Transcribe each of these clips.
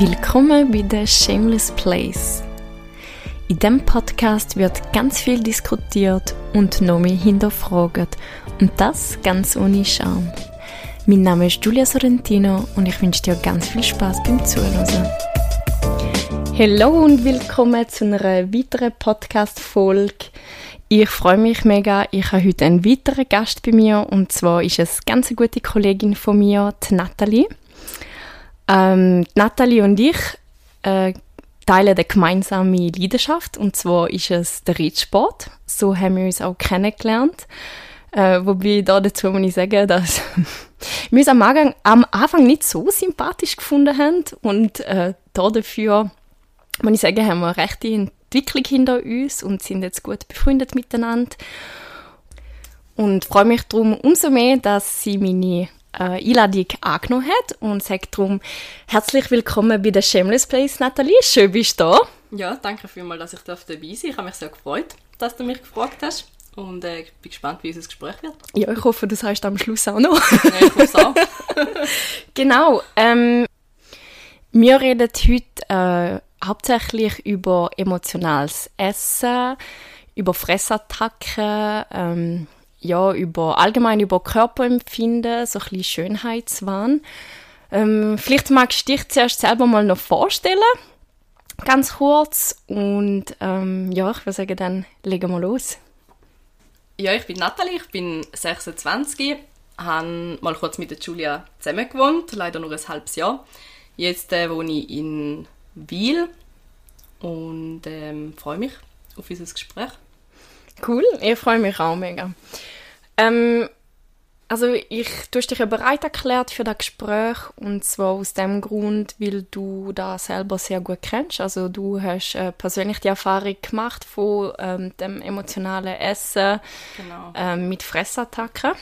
Willkommen bei The Shameless Place. In diesem Podcast wird ganz viel diskutiert und noch mehr hinterfragt. Und das ganz ohne Scham. Mein Name ist Julia Sorrentino und ich wünsche dir ganz viel Spaß beim Zuhören. Hallo und willkommen zu einer weiteren Podcast-Folge. Ich freue mich mega. Ich habe heute einen weiteren Gast bei mir und zwar ist es eine ganz gute Kollegin von mir, die Nathalie. Ähm, Nathalie und ich äh, teilen eine gemeinsame Leidenschaft und zwar ist es der Reitsport. So haben wir uns auch kennengelernt. Äh, wobei da dazu muss ich sagen, dass wir uns am Anfang, am Anfang nicht so sympathisch gefunden haben und äh, da dafür muss ich sagen, haben wir eine rechte Entwicklung hinter uns und sind jetzt gut befreundet miteinander. Und freue mich darum umso mehr, dass sie meine äh, Einladung angenommen hat und sage darum herzlich willkommen bei der Shameless Place, Nathalie. Schön bist du da. Ja, danke vielmals, dass ich dabei sein darf. Ich habe mich sehr gefreut, dass du mich gefragt hast. Und äh, ich bin gespannt, wie unser Gespräch wird. Ja, ich hoffe, das heißt am Schluss auch noch. ja, ich hoffe auch. genau. Ähm, wir reden heute äh, hauptsächlich über emotionales Essen, über Fressattacken, ähm, ja, über allgemein über Körperempfinden, so ein bisschen Schönheitswahn. Ähm, vielleicht magst du dich zuerst selber mal noch vorstellen, ganz kurz. Und ähm, ja, ich würde sagen, dann legen wir los. Ja, ich bin Nathalie, ich bin 26, habe mal kurz mit der Julia zusammen gewohnt, leider nur ein halbes Jahr. Jetzt äh, wohne ich in Wiel und ähm, freue mich auf unser Gespräch. Cool, ich freue mich auch mega. Ähm, also ich, du hast dich ja bereit erklärt für das Gespräch und zwar aus dem Grund, weil du da selber sehr gut kennst. Also du hast äh, persönlich die Erfahrung gemacht von ähm, dem emotionalen Essen Genau. ähm, mit Fressattacken.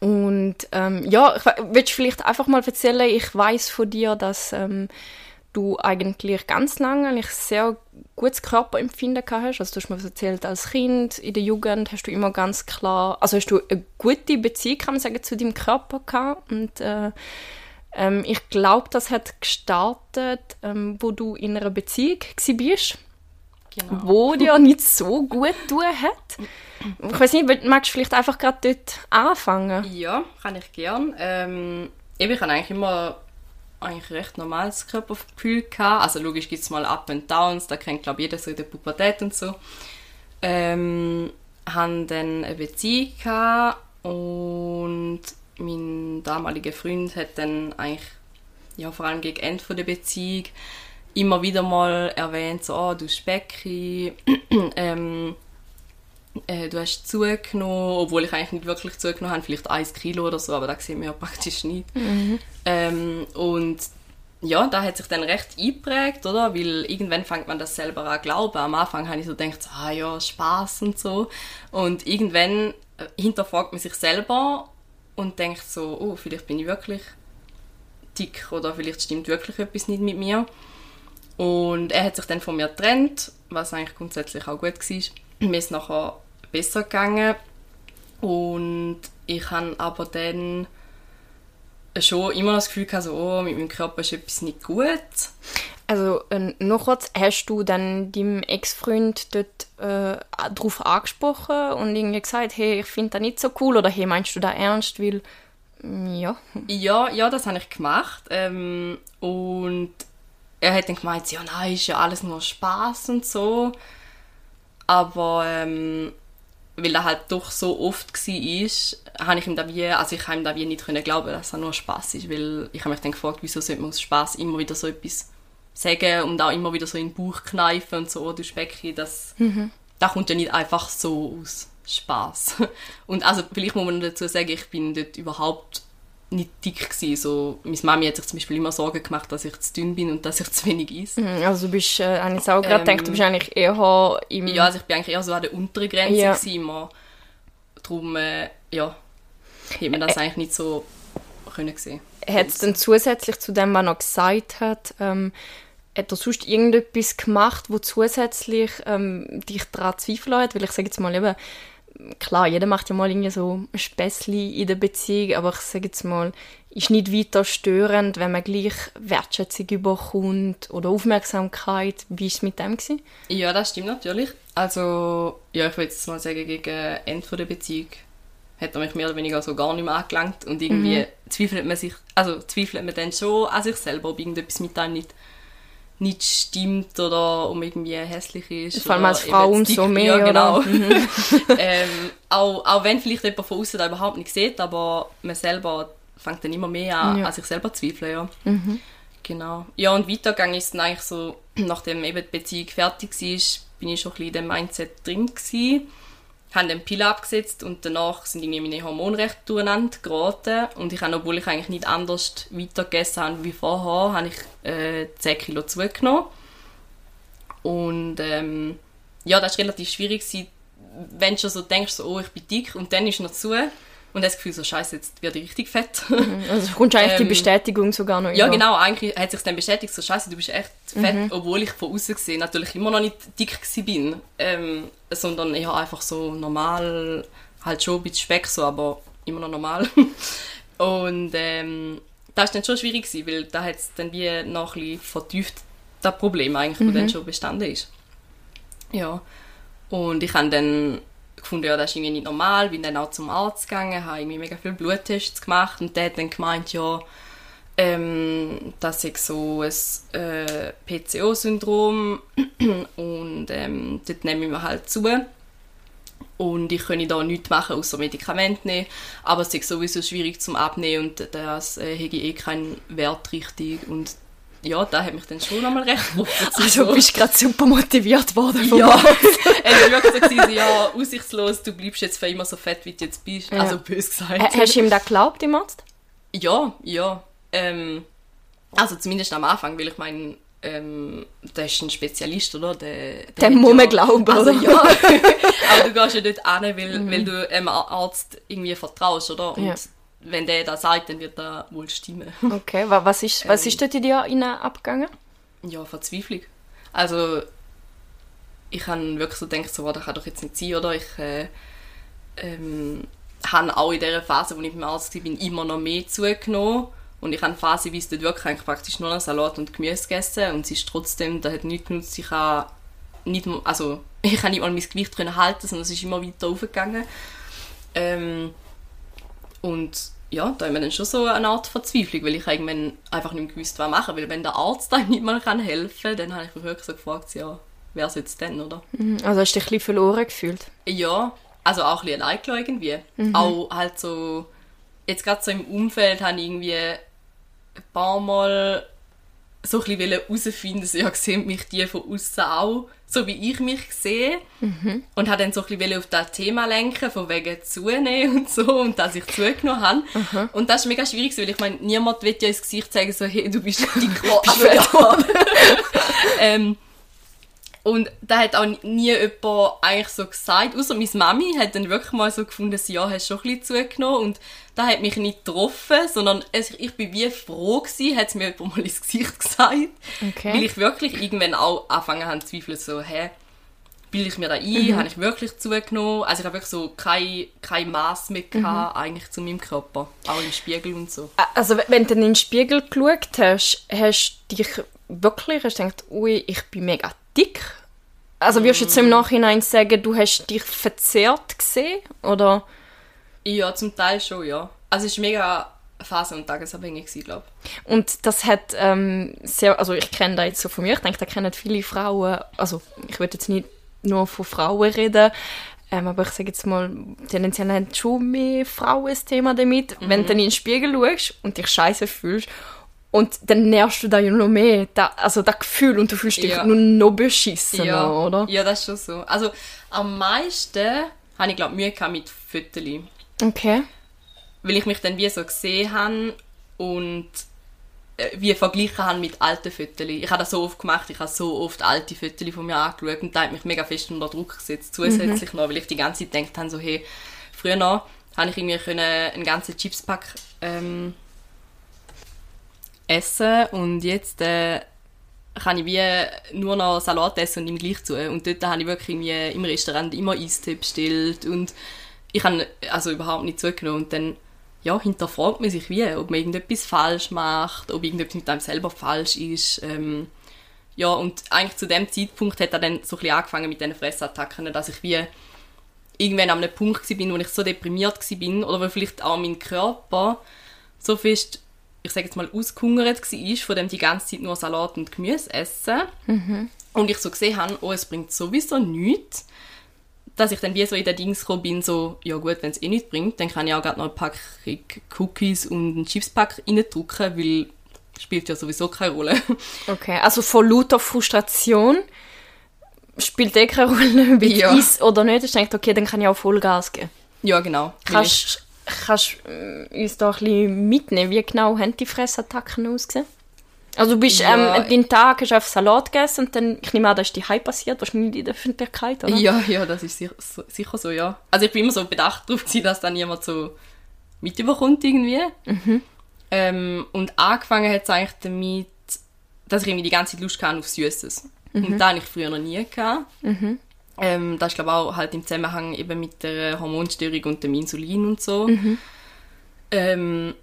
Und ähm, ja, ich, willst du vielleicht einfach mal erzählen, ich weiß von dir, dass ähm, du eigentlich ganz lange eigentlich sehr gutes Körperempfinden gehabt hast. Also du hast mir erzählt, als Kind, in der Jugend hast du immer ganz klar, also hast du eine gute Beziehung, kann man sagen, zu deinem Körper gehabt. Und äh, ähm, ich glaube, das hat gestartet, ähm, wo du in einer Beziehung warst, Genau. wo dir nicht so gut tun hat. Ich weiß nicht, magst du vielleicht einfach gerade dort anfangen? Ja, kann ich gern. Ähm, ich habe eigentlich immer eigentlich recht normales Körpergefühl gehabt. Also logisch gibt es mal Up and Downs, da kennt glaube jeder so in der Pubertät und so. Ähm, haben dann eine Beziehung gehabt und mein damaliger Freund hat dann eigentlich ja vor allem gegen Ende der Beziehung immer wieder mal erwähnt so oh, du Specki ähm, äh, du hast zugenommen, obwohl ich eigentlich nicht wirklich zugenommen habe, vielleicht 1 Kilo oder so, aber das sieht man ja praktisch nicht. Ähm, und ja, da hat sich dann recht eingeprägt, oder? Weil irgendwann fängt man das selber an glauben. Am Anfang habe ich so gedacht, ah ja, Spaß und so. Und irgendwann äh, hinterfragt man sich selber und denkt so, oh, vielleicht bin ich wirklich dick oder vielleicht stimmt wirklich etwas nicht mit mir. Und er hat sich dann von mir getrennt, was eigentlich grundsätzlich auch gut war. Mir ist nachher besser gegangen und ich habe aber dann schon immer das Gefühl gehabt, so, oh, mit meinem Körper ist etwas nicht gut. Also äh, noch kurz, hast du dann deinem Ex-Freund dort äh, darauf angesprochen und irgendwie gesagt, hey, ich finde das nicht so cool oder hey, meinst du das ernst, weil mm, ja. Ja, ja, das habe ich gemacht. Ähm, und er hat dann gemeint, ja, nein, ist ja alles nur Spaß und so. Aber ähm, weil er halt doch so oft war, habe ich ihm da wie, also ich habe ihm da wie nicht können glauben, dass er nur Spaß ist, weil ich habe mich dann gefragt, wieso sollte man aus Spaß immer wieder so etwas sagen und auch immer wieder so in den Bauch kneifen und so, oh, du Specki, das, das kommt ja nicht einfach so aus Spaß. Und also vielleicht muss man dazu sagen, ich bin dort überhaupt nicht dick gewesen. So, meine Mami hat sich zum Beispiel immer Sorgen gemacht, dass ich zu dünn bin und dass ich zu wenig esse. Mhm, Also du bist, äh, habe ich auch gerade Ähm, gedacht, du bist eigentlich eher im... Ja, also ich bin eigentlich eher so an der unteren Grenze Ja. gewesen, immer. Darum, äh, ja, hätte man das eigentlich nicht so können sehen. Hat es dann zusätzlich zu dem, was er noch gesagt hat, ähm, hat er sonst irgendetwas gemacht, wo zusätzlich ähm, dich daran zweifeln hat? Weil ich sage jetzt mal eben, klar, jeder macht ja mal irgendwie so ein Späßchen in der Beziehung, aber ich sage jetzt mal, ist nicht weiter störend, wenn man gleich Wertschätzung überkommt oder Aufmerksamkeit. Wie war es mit dem? Gewesen? Ja, das stimmt natürlich. Also, ja, ich würde jetzt mal sagen, gegen Ende der Beziehung hat er mich mehr oder weniger so gar nicht mehr angelangt und irgendwie mhm. zweifelt man sich, also zweifelt man dann schon an sich selber, ob irgendetwas mit einem nicht nicht stimmt oder um irgendwie hässlich ist. Vor allem als Frau und so mehr, ja, genau. Mhm. ähm, auch, auch wenn vielleicht jemand von außen da überhaupt nicht sieht, aber man selber fängt dann immer mehr an, ja. an sich selber zu zweifeln, ja. Mhm. Genau. Ja, und weitergegangen ist dann eigentlich so, nachdem eben die Beziehung fertig war, bin ich schon ein bisschen in dem Mindset drin gewesen habe dann Pille abgesetzt und danach sind irgendwie meine Hormone recht durcheinander geraten. Und ich habe, obwohl ich eigentlich nicht anders weitergegessen habe wie vorher, habe ich äh, 10 Kilo zugenommen. Und ähm, ja, das war relativ schwierig, wenn du schon so denkst, so, oh, ich bin dick und dann ist noch zu und das Gefühl so, scheiße, jetzt werde ich richtig fett. Mhm. Also du eigentlich ähm, die Bestätigung sogar noch Ja, über. genau, eigentlich hat sich dann bestätigt, so scheiße, du bist echt fett, mhm. obwohl ich von außen gesehen natürlich immer noch nicht dick bin, ähm, sondern ja, einfach so normal, halt schon ein bisschen Speck so, aber immer noch normal. und ähm, das war dann schon schwierig, gewesen, weil da hat es dann wie noch ein bisschen vertieft, das Problem eigentlich, mhm. das dann schon bestanden ist. Ja, und ich habe dann gefunden, ja, das ist irgendwie nicht normal, bin dann auch zum Arzt gegangen, habe irgendwie mega viele Bluttests gemacht und der hat dann gemeint, ja, ähm, das ist so ein äh, PCO-Syndrom und ähm, dort nehme ich mir halt zu. Und ich könnte da nichts machen, außer Medikamente nehmen, aber es ist sowieso schwierig zum Abnehmen und das äh, habe ich eh keinen Wert richtig. Und ja, da hat mich dann schon nochmal recht Also du bist gerade super motiviert worden von Ja, es war wirklich so, ja, aussichtslos, du bleibst jetzt für immer so fett, wie du jetzt bist. Ja. Also bös gesagt. H hast du ihm da geglaubt, im Arzt? Ja, ja. Ähm, also zumindest am Anfang, weil ich meine, ähm, der ist ein Spezialist, oder? Der, der Dem muss man ja, glauben, also, ja. Aber du gehst ja dort hin, weil, mhm. weil du einem Arzt irgendwie vertraust, oder? Und ja wenn der das sagt, dann wird das wohl stimmen. Okay, was ist, was ähm, ist dort in dir abgegangen? Ja, Verzweiflung. Also, ich habe wirklich so gedacht, so, oh, das kann doch jetzt nicht sein, oder? Ich äh, ähm, habe auch in der Phase, wo ich beim Arzt war, immer noch mehr zugenommen. Und ich habe phasenweise dort wirklich eigentlich praktisch nur noch Salat und Gemüse gegessen. Und es ist trotzdem, das hat nichts genutzt. Ich habe nicht, also, ich habe nicht mal mein Gewicht halten, sondern es ist immer weiter aufgegangen. Ähm, und ja, da haben wir dann schon so eine Art Verzweiflung, weil ich irgendwann einfach nicht mehr gewusst, was machen. Weil wenn der Arzt einem nicht mal helfen kann, dann habe ich mich wirklich so gefragt, ja, wer ist jetzt denn, oder? Mhm. Also hast du dich ein bisschen verloren gefühlt? Ja, also auch ein bisschen allein irgendwie. Mhm. Auch halt so, jetzt gerade so im Umfeld habe ich irgendwie ein paar Mal so ein bisschen herausfinden, so, ja, sehen mich die von außen auch so wie ich mich sehe. Mhm. Und habe dann so ein bisschen auf das Thema lenken, von wegen zunehmen und so, und dass ich zugenommen habe. Mhm. Und das ist mega schwierig, weil ich meine, niemand will ja ins Gesicht sagen, so, hey, du bist dick geworden. ähm, und da hat auch nie jemand eigentlich so gesagt, außer meine Mami hat dann wirklich mal so gefunden, sie ja, hast schon ein bisschen zugenommen und da hat mich nicht getroffen, sondern ich bin wie froh gewesen, hat es mir jemand mal ins Gesicht gesagt, okay. weil ich wirklich irgendwann auch angefangen habe zu zweifeln, so, hä, bilde ich mir da ein, mhm. habe ich wirklich zugenommen, also ich habe wirklich so kein, kein Maß mehr gehabt, mhm. eigentlich zu meinem Körper, auch im Spiegel und so. Also wenn du in den Spiegel geschaut hast, hast du dich wirklich, hast du gedacht, ui, ich bin mega dick? Also würdest du jetzt im Nachhinein sagen, du hast dich verzerrt gesehen, oder? Ja, zum Teil schon, ja. Also es war mega phasen- und tagesabhängig, glaube ich. Und das hat ähm, sehr, also ich kenne das jetzt so von mir, ich denke, da kennen viele Frauen, also ich würde jetzt nicht nur von Frauen reden, ähm, aber ich sage jetzt mal, tendenziell haben schon mehr Frauen ein Thema damit, mhm. wenn du dann in den Spiegel schaust und dich scheiße fühlst und dann nervst du da ja noch mehr, da, also das Gefühl, und du fühlst dich ja. nur noch beschissen, ja. oder? Ja, das ist schon so. Also am meisten habe ich, glaube Mühe mit Fotos. Okay. Weil ich mich dann wie so gesehen habe und äh, wie verglichen habe mit alten Fotos. Ich habe das so oft gemacht, ich habe so oft alte Fotos von mir angeschaut und da hat mich mega fest unter Druck gesetzt, zusätzlich mhm. noch, weil ich die ganze Zeit gedacht habe, so hey, früher noch habe ich irgendwie einen ganzen Chipspack ähm, essen und jetzt äh, kann ich wie nur noch Salat essen und ihm gleich zu. Und dort habe ich wirklich irgendwie im Restaurant immer Eistee bestellt und ich habe also überhaupt nicht zugenommen. Und dann ja, hinterfragt man sich wie, ob man irgendetwas falsch macht, ob irgendetwas mit einem selber falsch ist. Ähm, ja, und eigentlich zu dem Zeitpunkt hat er dann so ein bisschen angefangen mit diesen Fressattacken, dass ich wie irgendwann an einem Punkt war, wo ich so deprimiert war oder wo vielleicht auch mein Körper so fest, ich sage jetzt mal, ausgehungert war, von dem die ganze Zeit nur Salat und Gemüse essen. Mhm. Und ich so gesehen habe, oh, es bringt sowieso nichts, dass ich dann wie so in den Dings gekommen bin, so, ja gut, wenn es eh nichts bringt, dann kann ich auch gerade noch ein Packung Cookies und einen Chipspack reindrücken, weil spielt ja sowieso keine Rolle. Okay, also von lauter Frustration spielt eh keine Rolle, ob ich Ja. is oder nicht. Ich denke, okay, dann kann ich auch Vollgas geben. Ja, genau. Kannst kannst äh, uns da ein bisschen mitnehmen, wie genau haben die Fressattacken ausgesehen? Also du bist, Ja. ähm, den Tag hast du einfach Salat gegessen und dann, ich nehme an, das ist die Hype passiert, wahrscheinlich in der Öffentlichkeit, oder? Ja, ja, das ist sicher so, sicher so, ja. Also ich bin immer so bedacht darauf gewesen, dass dann jemand so mitüberkommt irgendwie. Ähm, und angefangen hat es eigentlich damit, dass ich irgendwie die ganze Zeit Lust hatte auf Süßes. Und das hatte ich früher noch nie. Gehabt. Ähm, das ist glaube auch halt im Zusammenhang eben mit der Hormonstörung und dem Insulin und so. Ähm,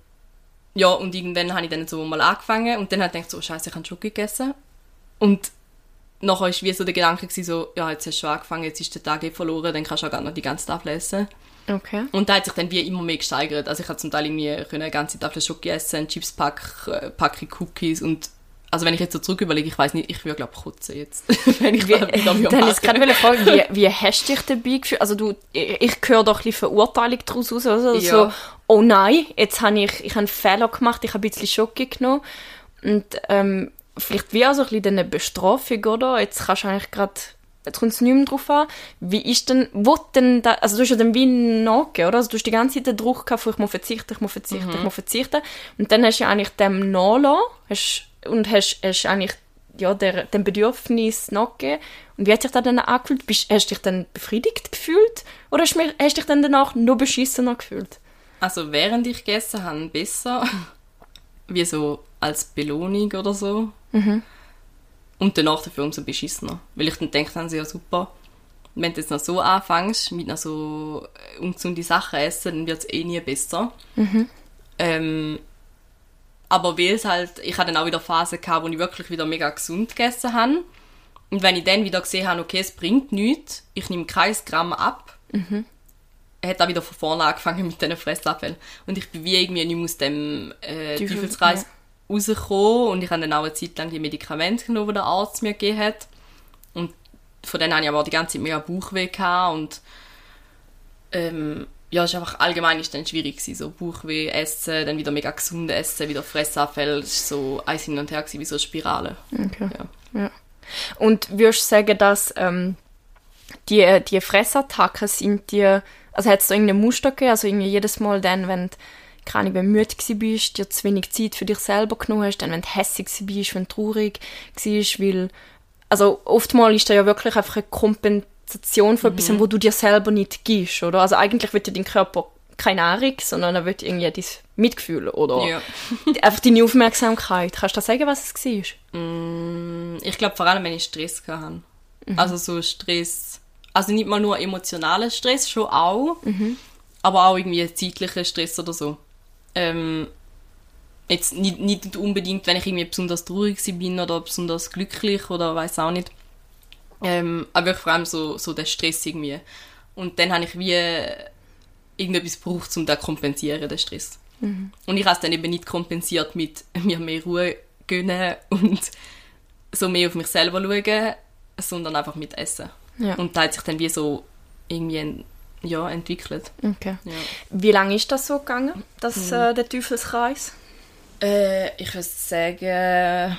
ja, und irgendwann habe ich dann so mal angefangen und dann habe ich gedacht, so, scheiße, ich habe Schoki gegessen. Und nachher war wie so der Gedanke, gewesen, so, ja, jetzt hast du schon angefangen, jetzt ist der Tag eh verloren, dann kannst du auch gar noch die ganze Tafel essen. Okay. Und da hat sich dann wie immer mehr gesteigert. Also ich habe zum Teil irgendwie können eine ganze Tafel Schoki essen, einen Chipspack, äh, Packung Cookies und also wenn ich jetzt so zurück überlege, ich weiß nicht, ich würde glaube kotzen jetzt, wenn ich Wie, mir dann ist mache. gerade eine Frage, wie, wie hast du dich dabei gefühlt? Also du, ich, ich höre doch ein bisschen Verurteilung daraus raus, oder? Ja. So, oh nein, jetzt habe ich, ich habe einen Fehler gemacht, ich habe ein bisschen Schoki genommen und ähm, vielleicht wie auch so ein bisschen eine Bestrafung, oder? Jetzt kannst du eigentlich gerade, jetzt kommt es nicht mehr drauf an, wie ist denn, wo denn da, also du hast ja dann wie nachgegeben, oder? Also du hast die ganze Zeit den Druck gehabt, ich muss verzichten, ich muss verzichten, ich muss verzichten und dann hast du ja eigentlich dem nachgelassen, hast, und hast, hast eigentlich ja, der, dem Bedürfnis nachgegeben. Und wie hat sich das dann angefühlt? Bist, hast du dich dann befriedigt gefühlt? Oder hast, du dich dann danach noch beschissener gefühlt? Also während ich gegessen habe, besser. Wie so als Belohnung oder so. Und danach dafür umso beschissener. Weil ich dann denke, dann ja super, wenn du jetzt noch so anfängst, mit noch so äh, ungesunde Sachen essen, dann wird es eh nie besser. Ähm, aber weil es halt, ich hatte dann auch wieder Phasen gehabt, wo ich wirklich wieder mega gesund gegessen habe. Und wenn ich dann wieder gesehen habe, okay, es bringt nichts, ich nehme kein Gramm ab, hat auch wieder von vorne angefangen mit diesen Fressapfeln. Und ich bin wie irgendwie nicht mehr aus dem äh, Teufel- Teufelskreis rausgekommen. Und ich habe dann auch eine Zeit lang die Medikamente genommen, die der Arzt mir gegeben hat. Und von denen hatte ich aber die ganze Zeit mega Bauchweh gehabt. Und ähm, ja, es ist einfach allgemein ist dann schwierig gewesen. So Bauchweh, Essen, dann wieder mega gesund essen, wieder Fressapfel. Es war so eins hin und her gewesen, wie so eine Spirale. Okay. Ja. Ja. Und würdest du sagen, dass ähm, die, die Fressattacken sind dir, also hat es da irgendein Muster gegeben? Also irgendwie jedes Mal dann, wenn du, keine Ahnung, wenn du müde bist, dir zu wenig Zeit für dich selber genommen hast, dann wenn du hässig bist, wenn du traurig warst, weil, also oftmals ist da ja wirklich einfach eine Kompensation von etwas, wo du dir selber nicht gibst, oder? Also eigentlich will ja dein Körper keine Nahrung, sondern er will irgendwie dein Mitgefühl oder Ja. einfach deine Aufmerksamkeit. Kannst du sagen, was es war? Ich glaube vor allem, wenn ich Stress hatte. Also so Stress, also nicht mal nur emotionalen Stress, schon auch, aber auch irgendwie zeitlicher Stress oder so. Ähm, jetzt nicht, nicht unbedingt, wenn ich irgendwie besonders traurig bin oder besonders glücklich oder weiß auch nicht. Ähm, aber vor allem so, so der Stress irgendwie. Und dann habe ich wie irgendetwas gebraucht, um das kompensieren, den Stress. Und ich habe es dann eben nicht kompensiert mit mir mehr Ruhe gönnen und so mehr auf mich selber schauen, sondern einfach mit Essen. Ja. Und da hat sich dann wie so irgendwie en- ja, entwickelt. Okay. Ja. Wie lange ist das so gegangen, das, äh, der Teufelskreis? Äh, ich würde sagen,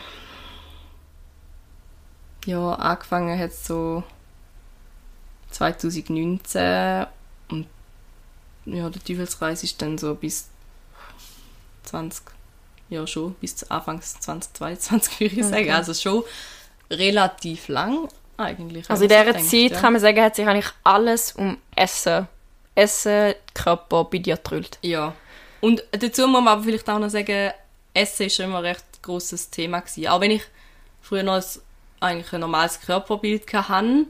ja, angefangen hat so 2019 und ja, der Teufelskreis ist dann so bis 20, ja schon, bis Anfangs 2022 würde ich sagen. Okay. Also schon relativ lang eigentlich. Also in dieser so Zeit denkt, ja. kann man sagen, hat sich eigentlich alles um Essen, Essen, Körper bei dir gedrüllt. Ja. Und dazu muss man aber vielleicht auch noch sagen, Essen ist immer ein recht grosses Thema gewesen. Auch wenn ich früher noch ein, eigentlich ein normales Körperbild hatte,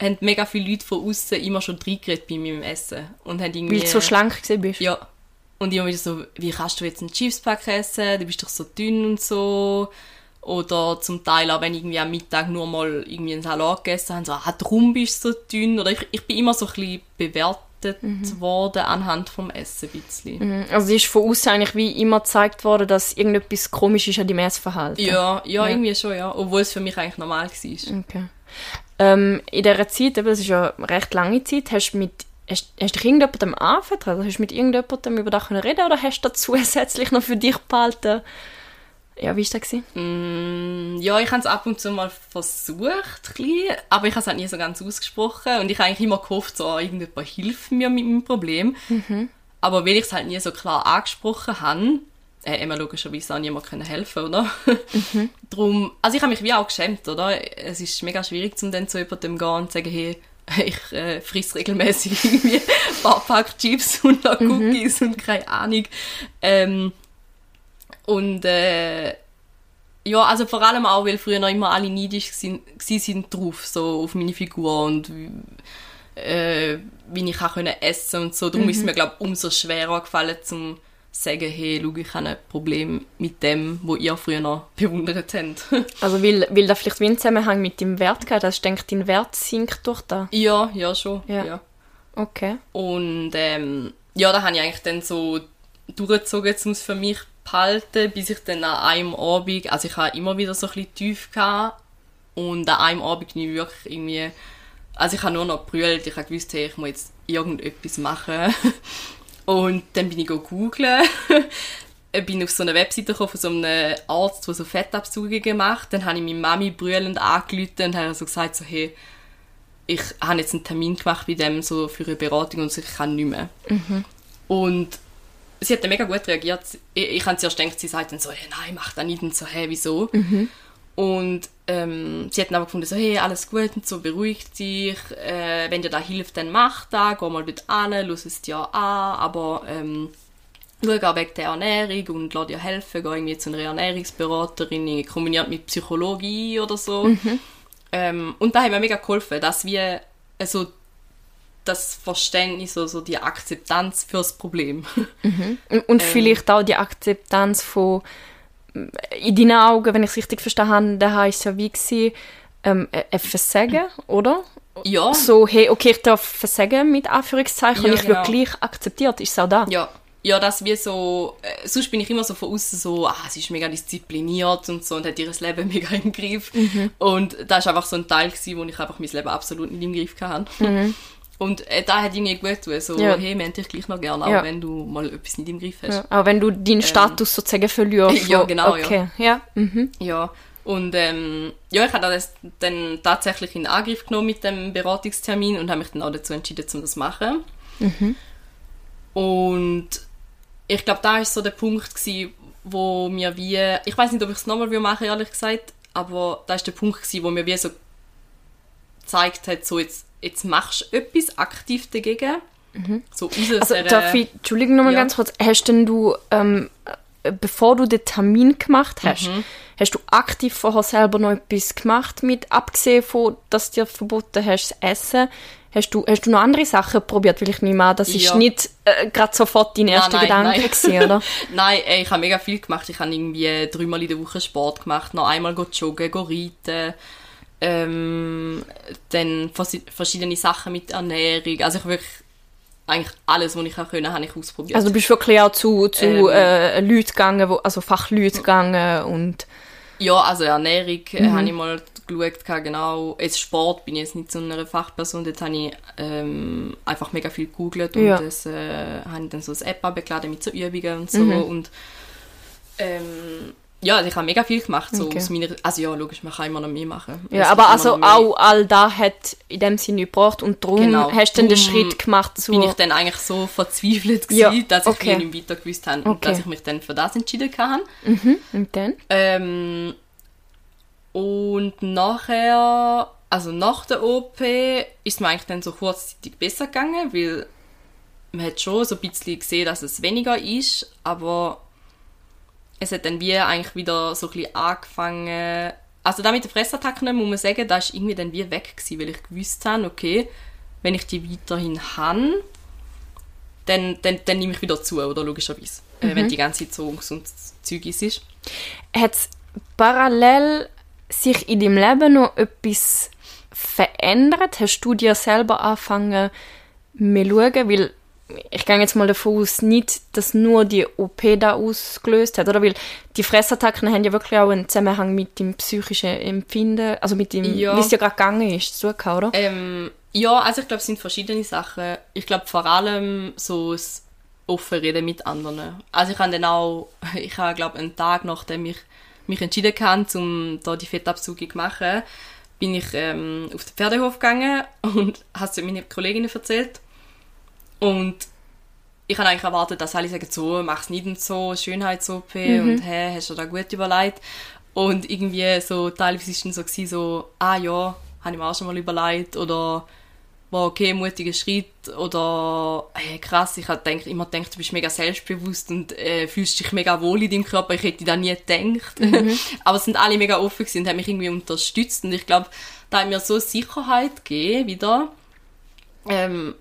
haben mega viele Leute von außen immer schon reingeredet bei meinem Essen. Und haben irgendwie, Weil du so schlank bist. Ja. Und immer wieder so, wie kannst du jetzt einen Chipspack essen? Du bist doch so dünn und so. Oder zum Teil auch, wenn irgendwie am Mittag nur mal irgendwie einen Salat gegessen haben, so, ah, darum bist du so dünn. Oder ich, ich bin immer so ein bisschen bewertet Mhm. worden anhand vom Essen ein bisschen. Mhm. Also es ist von außen eigentlich wie immer gezeigt worden, dass irgendetwas komisch ist an deinem Essverhalten. Ja, ja, irgendwie schon, ja. Obwohl es für mich eigentlich normal war. Okay. Ähm, in dieser Zeit, eben, das ist ja eine recht lange Zeit, hast du mit Hast, hast du dich irgendjemandem anvertraut? Also hast du mit irgendjemandem über das können reden oder hast du das zusätzlich noch für dich behalten? Ja, wie war das? Mm, ja, ich habe es ab und zu mal versucht, bisschen, aber ich habe es halt nie so ganz ausgesprochen. Und ich habe eigentlich immer gehofft, so, ah, irgendjemand hilft mir mit meinem Problem. Aber weil ich es halt nie so klar angesprochen habe, äh, immer logischerweise auch niemand können helfen, oder? Drum, also ich habe mich wie auch geschämt, oder? Es ist mega schwierig, um dann zu jemandem gehen und zu sagen, hey, ich äh, friss regelmäßig irgendwie ein paar Pack Chips und noch Cookies und keine Ahnung. Ähm, und äh, ja, also vor allem auch, weil früher noch immer alle neidisch sind, sind drauf, so auf meine Figur und äh, wie ich auch können essen und so. Darum ist es mir, glaube ich, umso schwerer gefallen, zum sagen, hey, schau, ich habe ein Problem mit dem, wo ihr früher noch bewundert habt. Also weil, weil da vielleicht wie ein Zusammenhang mit dem Wert geht, dass du denkst, dein Wert sinkt durch da. ja, ja, schon. Ja. Ja. Okay. Und ähm, ja, da habe ich eigentlich dann so durchgezogen, um es für mich zu behalten, bis ich dann an einem Abend, also ich habe immer wieder so ein bisschen tief gehabt und an einem Abend bin ich wirklich irgendwie, also ich habe nur noch gebrüllt, ich habe gewusst, hey, ich muss jetzt irgendetwas machen. Und dann bin ich googeln, bin auf so eine Webseite gekommen von so einem Arzt, der so Fettabsugungen macht. Dann habe ich meine Mami brüllend angerufen und habe so gesagt, so, hey, ich habe jetzt einen Termin gemacht bei dem so für eine Beratung und so, ich kann nicht mehr. Und sie hat mega gut reagiert. Ich, ich habe zuerst gedacht, sie sagt dann so, hey, nein, mach das nicht und so, hey, wieso? Und ähm, sie hat dann aber gefunden, so, hey, alles gut und so, beruhig dich, äh, wenn dir da hilft, dann mach das, geh mal dort an, lass es dir an, aber ähm, schau auch wegen der Ernährung und lass dir helfen, geh irgendwie zu einer Ernährungsberaterin, kombiniert mit Psychologie oder so. Ähm, und da hat mir mega geholfen, dass wir also das Verständnis, also die Akzeptanz fürs Problem. Und, und vielleicht auch die Akzeptanz von, in deinen Augen, wenn ich es richtig verstanden habe, da war es ja wie gewesen, ähm, ein Versagen, oder? ja, So, hey, okay, ich darf versagen mit Anführungszeichen Ja, und ich genau. werde gleich akzeptiert, ist es auch da? ja. Ja, das wie so, äh, sonst bin ich immer so von außen so, ah, sie ist mega diszipliniert und so und hat ihr Leben mega im Griff. Mhm. Und das war einfach so ein Teil, gewesen, wo ich einfach mein Leben absolut nicht im Griff hatte. Und äh, da hat irgendwie gut getan, so, Mhm. Ja. hey, wir haben dich gleich noch gerne, auch Ja. wenn du mal etwas nicht im Griff hast. Ja, aber wenn du deinen Status sozusagen verlierst. Ähm. Ja, genau, ja. Okay, ja. Mhm. Ja, und ähm, ja, ich habe das dann tatsächlich in Angriff genommen mit dem Beratungstermin und habe mich dann auch dazu entschieden, um das zu machen. Und ich glaube, da war so der Punkt, gewesen, wo mir wie, ich weiß nicht, ob ich es nochmal machen ehrlich gesagt, aber da ist der Punkt, gewesen, wo mir wie so gezeigt hat, so jetzt, jetzt machst du etwas aktiv dagegen. So aus Also, darf ich, Entschuldigung nochmal Ja. ganz kurz, hast denn du, ähm, äh, bevor du den Termin gemacht hast, Mhm. hast du aktiv vorher selber noch etwas gemacht mit, abgesehen von, dass du dir verboten hast, Essen, hast du, hast du noch andere Sachen probiert? Weil ich nehme an, das ist Ja. nicht äh, gerade sofort dein erster Gedanke gewesen, oder? Nein, ey, ich habe mega viel gemacht. Ich habe irgendwie dreimal in der Woche Sport gemacht, noch einmal go joggen, go reiten, ähm, dann verschiedene Sachen mit Ernährung. Also ich wirklich eigentlich alles, was ich auch können, habe ich ausprobiert. Also du bist wirklich auch zu, zu Ähm. äh, Leuten gegangen, wo, also Fachleute gegangen und ja, also Ernährung äh, Mhm. habe ich mal geschaut, genau. Jetzt Sport bin ich jetzt nicht so eine Fachperson, dort habe ich ähm, einfach mega viel gegoogelt und Ja. das äh, habe ich dann so eine App abgeladen mit so Übungen und so Mhm. und ähm, ja, also ich habe mega viel gemacht, so Okay. aus meiner, also ja, logisch, man kann immer noch mehr machen. ja, aber also auch all da hat in dem Sinne nicht gebraucht und darum Genau, hast du dann den Schritt gemacht zu... bin ich dann eigentlich so verzweifelt Ja, gewesen, dass ich okay. nicht weiter gewusst habe Okay. und dass ich mich dann für das entschieden habe. und dann? Ähm, und nachher, also nach der OP, ist mir eigentlich dann so kurzzeitig besser gegangen, weil man hat schon so ein bisschen gesehen, dass es weniger ist, aber es hat dann wie eigentlich wieder so ein bisschen angefangen, also da mit den Fressattacken muss man sagen, da ist irgendwie dann wie weg gewesen, weil ich gewusst habe, okay, wenn ich die weiterhin habe, dann, dann, dann nehme ich wieder zu, oder logischerweise, mhm. äh, wenn die ganze Zeit so ungesund Zeug ist. Hat es parallel sich in deinem Leben noch etwas verändert? Hast du dir selber angefangen, mehr schauen? Weil ich gehe jetzt mal davon aus, nicht, dass nur die OP da ausgelöst hat, oder? Weil die Fressattacken haben ja wirklich auch einen Zusammenhang mit dem psychischen Empfinden, also mit dem, ja. wie es ja gerade gegangen ist, zu oder? Ähm, ja, also ich glaube, es sind verschiedene Sachen. Ich glaube vor allem so das offen reden mit anderen. Also ich habe dann auch, ich habe glaube einen Tag nachdem ich mich entschieden habe, um da die Fettabsaugung zu machen, bin ich ähm, auf den Pferdehof gegangen und habe es meinen Kolleginnen erzählt. Und ich habe eigentlich erwartet, dass alle sagen, so, mach es nicht und so, Schönheits-OP mhm. und hey, hast du da gut überlegt? Und irgendwie so, teilweise war es dann so, so, ah ja, habe ich mir auch schon mal überlegt oder war okay, mutiger Schritt oder hey, krass, ich habe immer gedacht, du bist mega selbstbewusst und äh, fühlst dich mega wohl in deinem Körper. Ich hätte das nie gedacht. Mhm. Aber es sind alle mega offen und haben mich irgendwie unterstützt und ich glaube, da hat mir so Sicherheit gegeben wieder, ähm,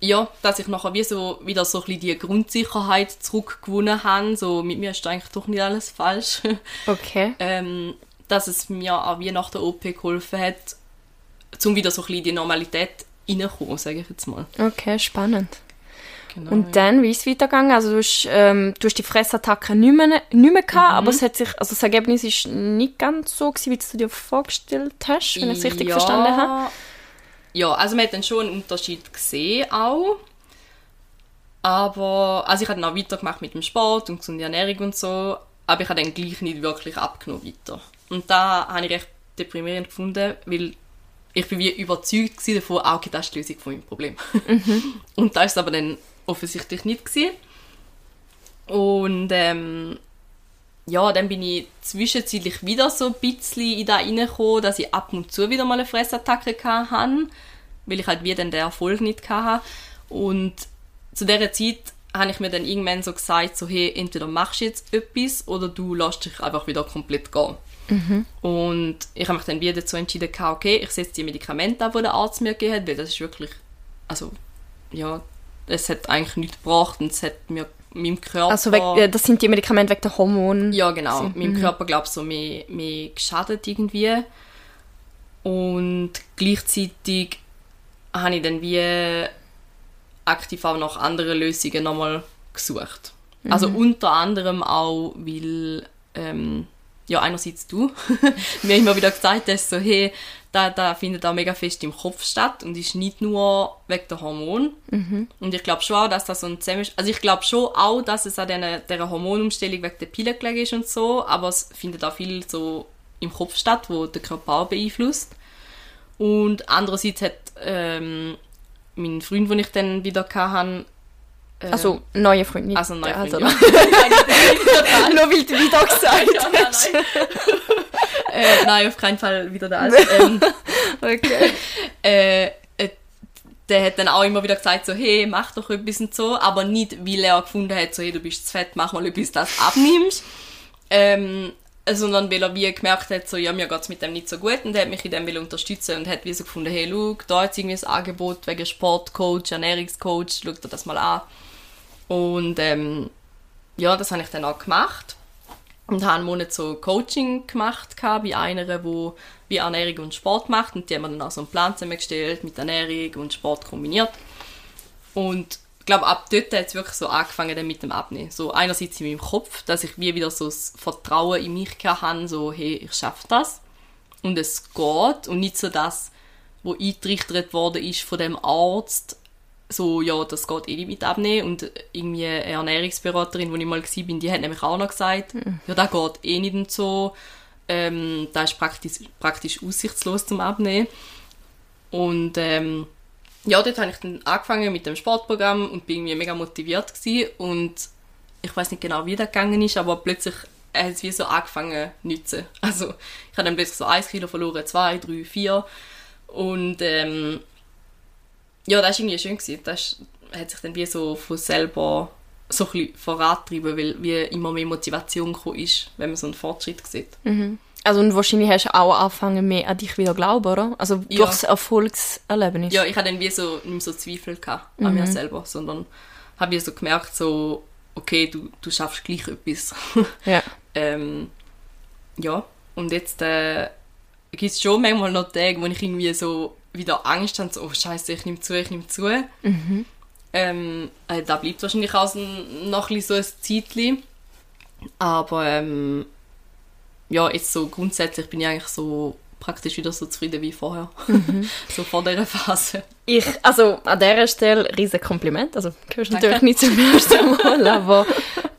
ja, dass ich nachher wie so wieder so ein bisschen die Grundsicherheit zurückgewonnen habe. So, mit mir ist eigentlich doch nicht alles falsch. Okay. ähm, dass es mir auch wie nach der OP geholfen hat, um wieder so ein bisschen die Normalität reinkommen, sage ich jetzt mal. Okay, spannend. Genau, und dann, wie ist es weitergegangen? Also du hast, ähm, du hast die Fressattacke nicht mehr, nicht mehr gehabt, mhm. aber es hat sich, also das Ergebnis ist nicht ganz so gewesen, wie du dir vorgestellt hast, wenn ich es richtig ja, verstanden habe. Ja, also man hat dann schon einen Unterschied gesehen auch. Aber, also ich habe dann auch weitergemacht mit dem Sport und gesunde Ernährung und so, aber ich habe dann gleich nicht wirklich abgenommen weiter. Und da habe ich recht deprimierend gefunden, weil ich bin wie überzeugt davon, ah, okay, das ist die Lösung von meinem Problem. Mhm. Und das ist aber dann offensichtlich nicht gewesen. Und ähm, ja, dann bin ich zwischenzeitlich wieder so ein bisschen in da reingekommen, dass ich ab und zu wieder mal eine Fressattacke hatte, weil ich halt wie dann den Erfolg nicht hatte. Und zu dieser Zeit habe ich mir dann irgendwann so gesagt, so hey, entweder machst du jetzt etwas oder du lässt dich einfach wieder komplett gehen. Mhm. Und ich habe mich dann wieder dazu entschieden, okay, ich setze die Medikamente ab, die der Arzt mir gegeben hat, weil das ist wirklich, also, ja, es hat eigentlich nichts gebracht und es hat mir meinem Körper... Also weg, das sind die Medikamente wegen der Hormone? Ja, genau. So. Meinem mhm. Körper, glaube ich, so mehr, mehr geschadet irgendwie. Und gleichzeitig habe ich dann wie aktiv auch nach anderen Lösungen nochmal gesucht. Mhm. Also unter anderem auch, weil ähm, ja, einerseits du mir immer wieder gesagt hast, so, hey, da, da findet auch mega fest im Kopf statt und ist nicht nur wegen der Hormon. Mhm. Und ich glaube schon auch, dass das so ein Zusammenhang Also ich glaube schon auch, dass es an dieser, dieser Hormonumstellung wegen der Pille gelegen ist und so, aber es findet auch viel so im Kopf statt, wo der Körper auch beeinflusst. Und andererseits hat ähm, mein Freund, den ich dann wieder hatte, ähm, also, neue Freunde. Also, neue Freunde. Also, ja. Nur weil du wieder gesagt hast. äh, nein, auf keinen Fall wieder da. Ähm, okay. Äh, äh, der hat dann auch immer wieder gesagt, so, hey, mach doch etwas und so, aber nicht, weil er gefunden hat, so, hey, du bist zu fett, mach mal etwas, das abnimmst. Ähm, sondern weil er wie gemerkt hat, so, ja, mir geht es mit dem nicht so gut und er hat mich in dem will unterstützen und hat wie so gefunden, hey, schau, da ist irgendwie ein Angebot wegen Sportcoach, Ernährungscoach, schau dir das mal an. Und ähm, ja, das habe ich dann auch gemacht. Und habe einen Monat so Coaching gemacht bei einer, wo wie Ernährung und Sport macht. Und die haben mir dann auch so einen Plan zusammengestellt mit Ernährung und Sport kombiniert. Und ich glaube ab dort hat es wirklich so angefangen mit dem Abnehmen. So einerseits in meinem Kopf dass ich wie wieder so das Vertrauen in mich hatte so hey ich schaffe das. Und es geht. Und nicht so das wo eingetrichtert worden ist von dem Arzt so, ja, das geht eh nicht mit abnehmen. Und irgendwie eine Ernährungsberaterin, die ich mal war, die hat nämlich auch noch gesagt, mhm. ja, das geht eh nicht und so. Ähm, das ist praktisch, praktisch aussichtslos zum Abnehmen. Und ähm, ja, dort habe ich dann angefangen mit dem Sportprogramm und bin irgendwie mega motiviert gewesen. Und ich weiß nicht genau, wie das gegangen ist, aber plötzlich hat es wie so angefangen zu nützen. Also ich habe dann plötzlich so 1 Kilo verloren, 2, 3, 4 und ähm, ja, das war irgendwie schön. Gewesen. Das hat sich dann wie so von selber so ein bisschen vorantrieben, weil wie immer mehr Motivation ist, wenn man so einen Fortschritt sieht. Mhm. Also und wahrscheinlich hast du auch angefangen mehr an dich wieder glauben, oder? Also Ja. durchs Erfolgserlebnis. Ja, ich hatte dann wie so nicht mehr so Zweifel gehabt an Mhm. mir selber, sondern habe ich so gemerkt, so, okay, du, du schaffst gleich etwas. Ja. ähm, ja, und jetzt äh, gibt es schon manchmal noch Tage, wo ich irgendwie so wieder Angst habe, so, oh Scheiße, ich nehme zu, ich nehme zu. Ähm, äh, da bleibt wahrscheinlich auch noch ein bisschen so ein Zeitchen. Aber ähm, ja, jetzt so grundsätzlich bin ich eigentlich so praktisch wieder so zufrieden wie vorher. so vor dieser Phase. Ich, also an dieser Stelle riesen Kompliment. Also gehörst natürlich nicht zum ersten Mal, aber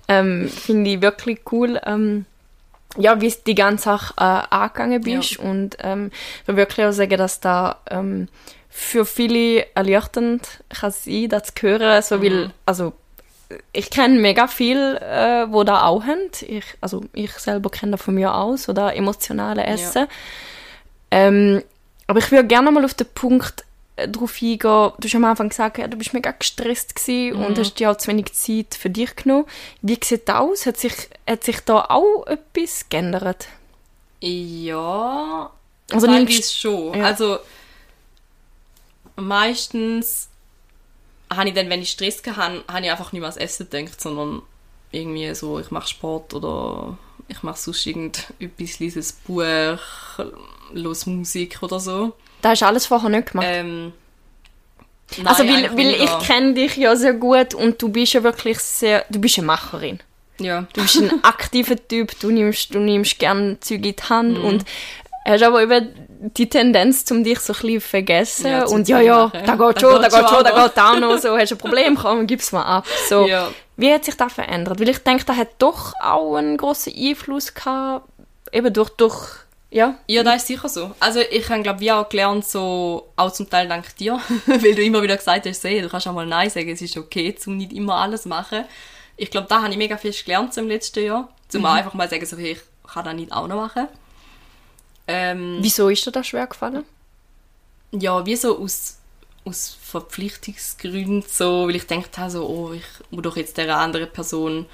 ähm, finde ich wirklich cool, ähm, ja, wie du die ganze Sache äh, angegangen bist und ähm, ich will wirklich auch sagen, dass da ähm, für viele erleichternd kann sein, das zu hören, so weil, also ich kenne mega viel, äh, wo da auch haben. Ich, also ich selber kenne das von mir auch, so da emotionale Essen. Ähm, aber ich würde gerne mal auf den Punkt äh, drauf eingehen. Du hast am Anfang gesagt, ja, du bist mega gestresst gewesen und hast dir auch zu wenig Zeit für dich genommen. Wie sieht das aus? Hat sich, hat sich da auch etwas geändert? Ja, Also teilweise schon. Ja. Also meistens habe ich dann, wenn ich Stress hatte, habe ich einfach nicht mehr ans Essen gedacht, sondern irgendwie so, ich mache Sport oder ich mache sonst irgendetwas, lese ein Buch, los Musik oder so. Da hast du alles vorher nicht gemacht. Ähm, nein, also weil, weil ich kenne dich ja sehr gut und du bist ja wirklich sehr, du bist eine Macherin. Ja. Du bist ein aktiver Typ, du nimmst, du nimmst gerne Züge in die Hand Mhm. und hast aber eben die Tendenz, um dich so ein bisschen vergessen Ja, und ja, ja, da geht schon, da geht schon schon, da geht auch noch, so, hast du ein Problem, komm, gib's mal ab. So. Ja. Wie hat sich das verändert? Weil ich denke, das hat doch auch einen grossen Einfluss gehabt, eben durch, durch, ja, Ja, das ist sicher so. Also ich habe, glaube ich, auch gelernt, so, auch zum Teil dank dir, weil du immer wieder gesagt hast, hey, du kannst auch mal Nein sagen, es ist okay, zum nicht immer alles machen. Ich glaube, da habe ich mega viel gelernt im letzten Jahr, zum auch einfach mal sagen, so, hey, ich kann das nicht auch noch machen. Ähm, wieso ist dir das schwer gefallen? ja, wie so aus, aus Verpflichtungsgründen, so, weil ich gedacht habe, so, oh, ich muss doch jetzt dieser anderen Person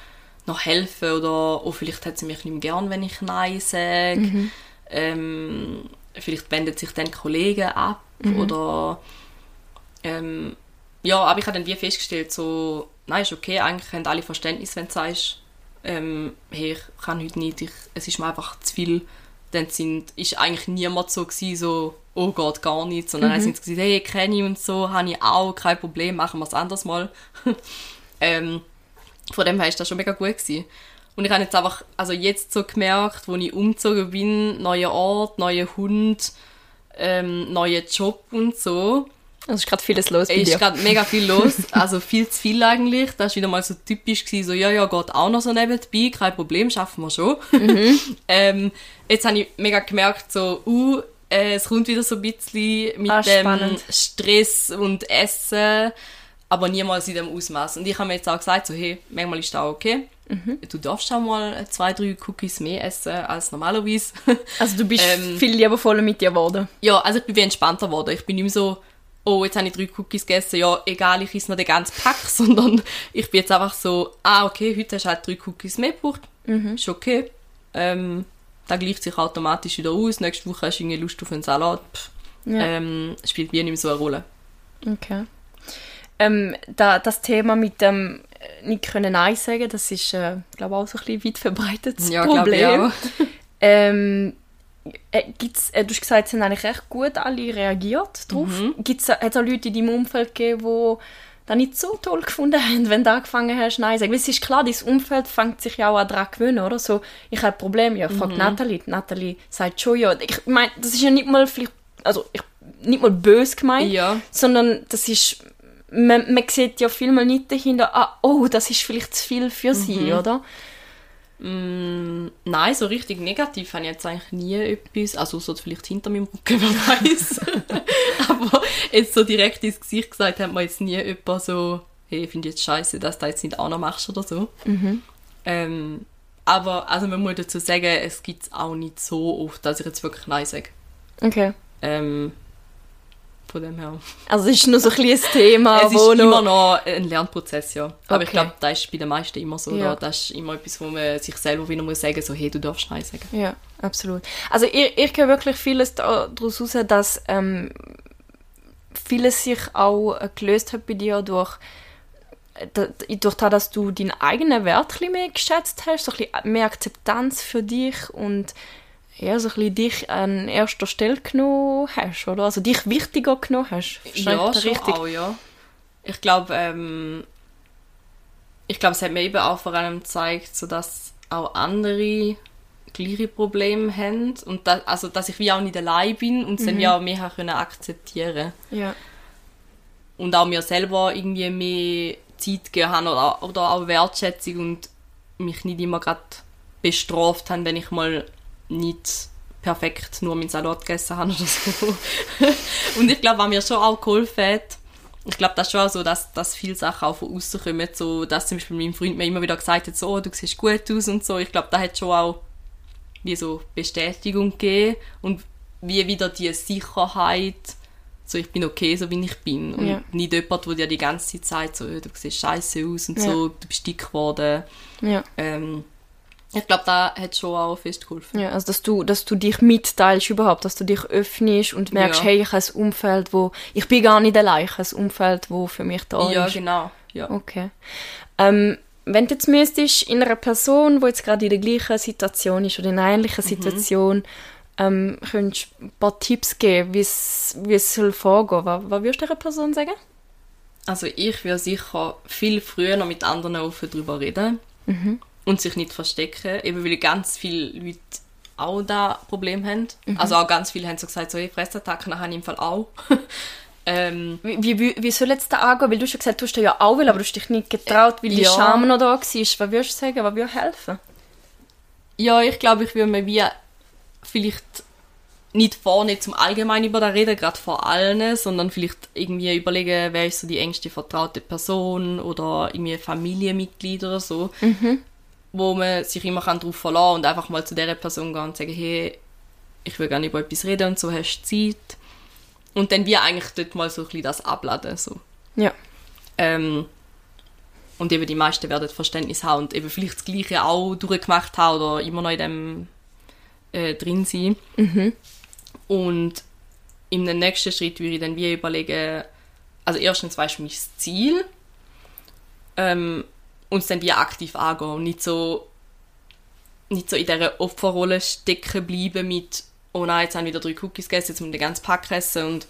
noch helfen oder oh, vielleicht hat sie mich nicht mehr gern, wenn ich Nein sage. Ähm, vielleicht wendet sich dann Kollegen ab oder ähm, ja, aber ich habe dann wie festgestellt, so, nein, ist okay, eigentlich haben alle Verständnis, wenn du sagst, ähm, hey, ich kann heute nicht, ich, es ist mir einfach zu viel. Dann sind, ist eigentlich niemand so gewesen, so, oh Gott, gar nicht, sondern dann sind sie gesagt, hey, kenne ich und so, habe ich auch, kein Problem, machen wir es anders mal. ähm, von dem her ist das schon mega gut gewesen. Und ich habe jetzt einfach, also jetzt so gemerkt, wo ich umgezogen bin, neuer Ort, neuer Hund, ähm, neuer Job und so, Es ist gerade vieles los bei es ist dir. gerade mega viel los, also viel zu viel eigentlich. Das war wieder mal so typisch, gewesen, so ja, ja, geht auch noch so nebenbei, kein Problem, schaffen wir schon. ähm, jetzt habe ich mega gemerkt, so, uh, äh, es kommt wieder so ein bisschen mit Ah, dem spannend. Stress und Essen, aber niemals in dem Ausmaß. Und ich habe mir jetzt auch gesagt, so, hey, manchmal ist das auch okay. Mhm. Du darfst auch mal zwei, drei Cookies mehr essen als normalerweise. Also du bist Ähm, viel liebevoller mit dir geworden. Ja, also ich bin wie entspannter geworden. Ich bin nicht mehr so, oh, jetzt habe ich drei Cookies gegessen, ja, egal, ich esse noch den ganzen Pack, sondern ich bin jetzt einfach so, ah, okay, heute hast du halt drei Cookies mehr gebraucht, ist okay. Ähm, da gleicht sich automatisch wieder aus. Nächste Woche hast du irgendwie Lust auf einen Salat. Pff, Ja. ähm, spielt wie nicht mehr so eine Rolle. Okay. Ähm, da, das Thema mit dem nicht können Nein sagen, das ist, äh, glaube auch so ein bisschen weit verbreitetes Ja, Problem. Ähm, äh, gibt's, äh, du hast gesagt, es sind eigentlich recht gut alle reagiert drauf. Mhm. Gibt's, äh, hat es auch Leute in deinem Umfeld gegeben, die das nicht so toll gefunden haben, wenn du angefangen hast, Nein zu sagen? Weil es ist klar, dein Umfeld fängt sich ja auch an daran gewöhnen, oder? So, ich habe ein Problem, ja, Mhm. frag Nathalie. Die Nathalie sagt schon ja. Ich meine, das ist ja nicht mal vielleicht, also ich, nicht mal böse gemeint, Ja. sondern das ist, man, man sieht ja vielmal nicht dahinter, ah, oh, das ist vielleicht zu viel für sie, Mhm. oder? Mm, nein, so richtig negativ habe ich jetzt eigentlich nie etwas, also so vielleicht hinter meinem Rücken, wer weiß. Aber jetzt so direkt ins Gesicht gesagt hat man jetzt nie jemand so, hey, ich finde jetzt scheiße, dass du das jetzt nicht auch noch machst oder so. Ähm, aber also man muss dazu sagen, es gibt es auch nicht so oft, dass ich jetzt wirklich Nein sage. Okay. Ähm, Von dem her. Also es ist nur so ein ein Thema, es ist wo immer noch... noch ein Lernprozess, ja. Aber ich Okay. glaube, das ist bei den meisten immer so. Ja. Oder? Das ist immer etwas, wo man sich selber wieder muss sagen so, hey, du darfst Nein sagen. Ja, absolut. Also ich, ich höre wirklich vieles da- daraus raus, dass ähm, vieles sich auch äh, gelöst hat bei dir durch, äh, durch das, dass du deinen eigenen Wert ein mehr geschätzt hast, so ein mehr Akzeptanz für dich und ja, so ein bisschen dich an erster Stelle genommen hast, oder? Also dich wichtiger genommen hast. Ja, schon auch, ja. Ich glaube, ähm, ich glaube, es hat mir eben auch vor allem gezeigt, so dass auch andere gleiche Probleme haben und da, also dass ich wie auch nicht allein bin und es dann wie auch mehr können akzeptieren Ja. und auch mir selber irgendwie mehr Zeit gegeben haben oder, oder auch Wertschätzung und mich nicht immer gerade bestraft haben, wenn ich mal nicht perfekt nur meinen Salat gegessen habe oder so. und ich glaube, was mir schon auch geholfen hat, ich glaube, das ist schon auch so, dass, dass viele Sachen auch von außen kommen, so, dass zum Beispiel mein Freund mir immer wieder gesagt hat, so, oh, du siehst gut aus und so. Ich glaube, da hat schon auch wie so Bestätigung gegeben und wie wieder die Sicherheit, so ich bin okay, so wie ich bin. Und Ja. nicht jemand, der dir die ganze Zeit sagt, so, du siehst scheiße aus und Ja. so, du bist dick geworden. Ja. Ähm, ich glaube, da hat schon auch fest geholfen. Ja, also dass du, dass du dich mitteilst überhaupt, dass du dich öffnest und merkst, Ja. hey, ich habe ein Umfeld, wo ich bin gar nicht allein, ich habe ein Umfeld, wo für mich da Ja, ist. genau. Ja. Okay. Ähm, wenn du jetzt müsstest, in einer Person, die jetzt gerade in der gleichen Situation ist oder in einer ähnlichen Mhm. Situation, ähm, könntest du ein paar Tipps geben, wie es soll vorgehen. Was, was würdest du dieser Person sagen? Also ich würde sicher viel früher noch mit anderen offen darüber reden Mhm. Und sich nicht verstecken, eben weil ganz viele Leute auch da Problem haben. Mhm. Also auch ganz viele haben so gesagt, so hey, Fressattacken habe ich im Fall auch. ähm, Wie, wie, wie- soll jetzt da angehen? Weil du hast ja gesagt, du hast ja auch will, aber du hast dich nicht getraut, weil die Ja. Scham noch da war. Was würdest du sagen? Was würde helfen? ja, ich glaube, ich würde mir wie vielleicht nicht vorne zum Allgemeinen über da reden, gerade vor allen, sondern vielleicht irgendwie überlegen, wer ist so die engste vertraute Person oder irgendwie Familienmitglied oder so, wo man sich immer kann darauf verlassen kann und einfach mal zu dieser Person gehen und sagen, hey, ich will gerne über etwas reden und so hast du Zeit. Und dann wie eigentlich dort mal so ein bisschen das abladen, so. Ja. Ähm, und eben die meisten werden Verständnis haben und eben vielleicht das Gleiche auch durchgemacht haben oder immer noch in dem äh, drin sein. Und im nächsten Schritt würde ich dann wie überlegen, also erstens weißt du mein Ziel ähm, und es dann wie aktiv angehen und nicht so nicht so in dieser Opferrolle stecken bleiben mit oh nein, jetzt haben wieder drei Cookies gegessen, jetzt muss ich den ganzen Pack essen und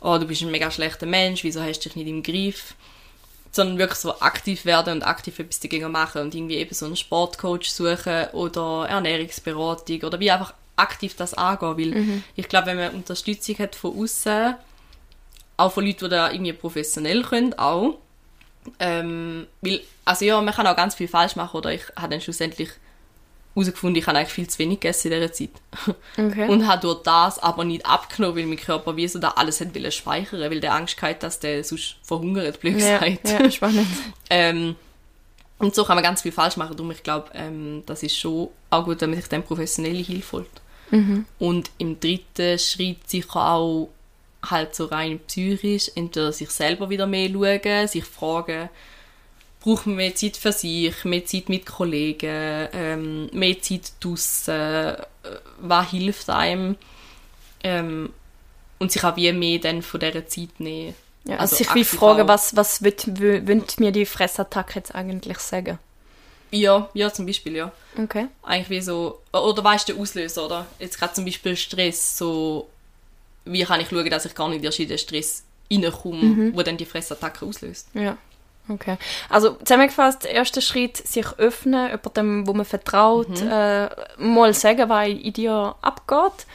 oh, du bist ein mega schlechter Mensch, wieso hast du dich nicht im Griff? Sondern wirklich so aktiv werden und aktiv etwas dagegen machen und irgendwie eben so einen Sportcoach suchen oder Ernährungsberatung oder wie einfach aktiv das angehen, weil ich glaube, wenn man Unterstützung hat von außen, auch von Leuten, die da irgendwie professionell können, auch, ähm, weil, also ja, man kann auch ganz viel falsch machen oder ich habe dann schlussendlich herausgefunden, ich habe eigentlich viel zu wenig gegessen in dieser Zeit. Okay. Und habe durch das aber nicht abgenommen, weil mein Körper wie so da alles hat wollen speichern, weil der Angst hatte, dass der sonst verhungert, blöd ja, gesagt. ja, spannend. Ähm, und so kann man ganz viel falsch machen. Darum, ich glaube, ähm, das ist schon auch gut, wenn man sich dann professionelle Hilfe holt. Und im dritten Schritt sicher auch halt so rein psychisch, entweder sich selber wieder mehr schauen, sich fragen, braucht man mehr Zeit für sich, mehr Zeit mit Kollegen, ähm, mehr Zeit draussen, äh, was hilft einem ähm, und sich auch wie mehr dann von dieser Zeit nehmen. Ja, also, sich aktiv wie fragen, was, was wird, wird mir die Fressattacke jetzt eigentlich sagen? Ja, ja, zum Beispiel, ja. Okay. eigentlich wie so, oder weißt du, der Auslöser, oder? Jetzt gerade zum Beispiel Stress, so, wie kann ich schauen, dass ich gar nicht erst in den Stress reinkomme, wo dann die Fressattacke auslöst. Ja. Okay. Also zusammengefasst, erster Schritt, sich öffnen, jemandem, wo man vertraut, äh, mal sagen, was in dir abgeht.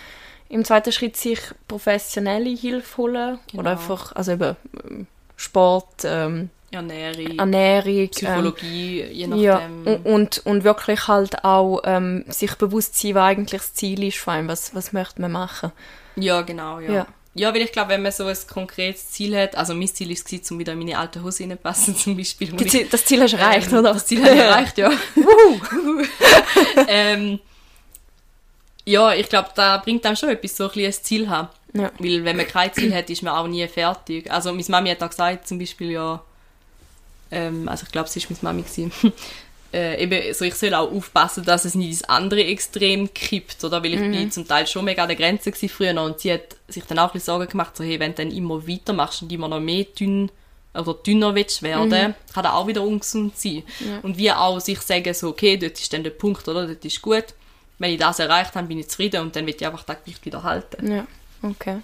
Im zweiten Schritt sich professionelle Hilfe holen. Genau. Oder einfach, also eben ähm, Sport, ähm, Ernährung, Ernährung. Ähm, Psychologie, je ja, nachdem. und, und, und wirklich halt auch ähm, sich bewusst sein, was eigentlich das Ziel ist von einem, was, was möchte man machen. Ja, genau, ja. Ja. Ja, weil ich glaube, wenn man so ein konkretes Ziel hat, also mein Ziel war es, um wieder in meine alte Hose reinpassen, zum Beispiel. ich- das Ziel hast du erreicht, Ähm, oder? Das Ziel habe ich erreicht, ja. ähm, ja, ich glaube, da bringt einem schon etwas, so ein ein Ziel haben. Ja. Weil wenn man kein Ziel hat, ist man auch nie fertig. Also meine Mami hat auch gesagt, zum Beispiel ja, ähm, also ich glaube, es war meine Mami, gewesen, äh, eben, so ich soll auch aufpassen, dass es nicht ins andere Extrem kippt, oder? Weil ich Mhm. bin zum Teil schon mega an der Grenze gewesen früher noch und sie hat sich dann auch ein bisschen Sorgen gemacht, so hey, wenn du dann immer weitermachst und immer noch mehr dünn oder dünner willst werden, Mhm. kann das auch wieder ungesund sein. Und wir auch sich sagen, so, okay, dort ist dann der Punkt, oder? Dort ist gut. Wenn ich das erreicht habe, bin ich zufrieden und dann will ich einfach das Gewicht wieder halten. Ja, okay.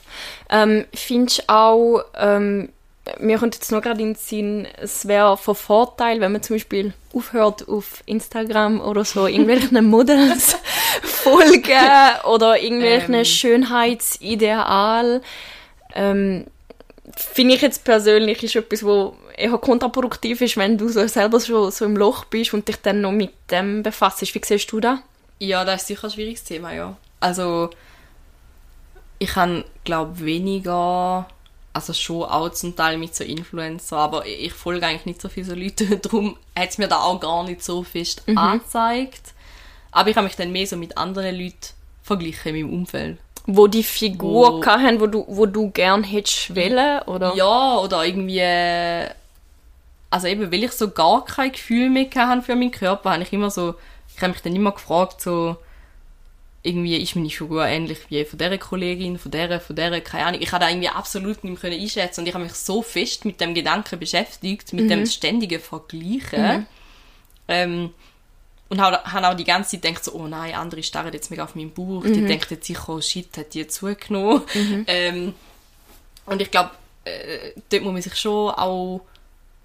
Ähm, findest du auch, ähm, mir kommt jetzt noch gerade in den Sinn, es wäre von Vorteil, wenn man zum Beispiel aufhört auf Instagram oder so irgendwelchen Models folgen oder irgendwelchen Ähm. Schönheitsideal. Ähm, Finde ich jetzt persönlich ist etwas, wo eher kontraproduktiv ist, wenn du so selber schon so im Loch bist und dich dann noch mit dem befasst. Wie siehst du das? Ja, das ist sicher ein schwieriges Thema, ja. Also, ich habe, glaube weniger, also schon auch zum Teil mit so Influencer, aber ich folge eigentlich nicht so viele so Leute, darum hat es mir da auch gar nicht so fest angezeigt. Aber ich habe mich dann mehr so mit anderen Leuten verglichen in meinem Umfeld. wo die Figur Wo- hatten, wo du, wo du gern hättest wollen, oder? Ja, oder irgendwie, also eben, weil ich so gar kein Gefühl mehr hatte für meinen Körper, habe ich immer so, ich habe mich dann immer gefragt, so, irgendwie ist meine Figur ähnlich wie von dieser Kollegin, von dieser, von dieser, keine Ahnung. Ich habe da irgendwie absolut nicht mehr einschätzen und ich habe mich so fest mit dem Gedanken beschäftigt, mit dem ständigen Vergleichen. Ähm, und habe hab auch die ganze Zeit gedacht, so, oh nein, andere starren jetzt mega auf meinen Bauch, die denken jetzt sicher, oh shit, hat die zugenommen. Ähm, und ich glaube, äh, dort muss man sich schon auch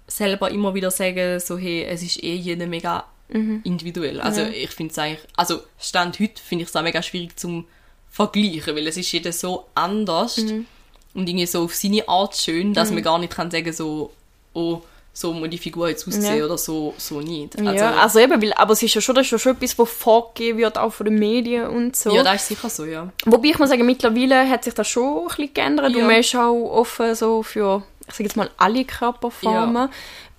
selber immer wieder sagen, so, hey, es ist eh jeder mega individuell. Also ich finde es eigentlich, also Stand heute finde ich es auch mega schwierig zum Vergleichen, weil es ist jeder so anders und irgendwie so auf seine Art schön, dass man gar nicht kann sagen so, oh, so muss die Figur jetzt aussehen Ja. oder so, so nicht. ja, also eben, weil, aber es ist ja schon, das ist ja schon etwas, was vorgegeben wird, auch von den Medien und so. ja, das ist sicher so, ja. Wobei ich muss sagen, mittlerweile hat sich das schon ein bisschen geändert. Ja. Du bist auch offen so für, ich sage jetzt mal, alle Körperformen.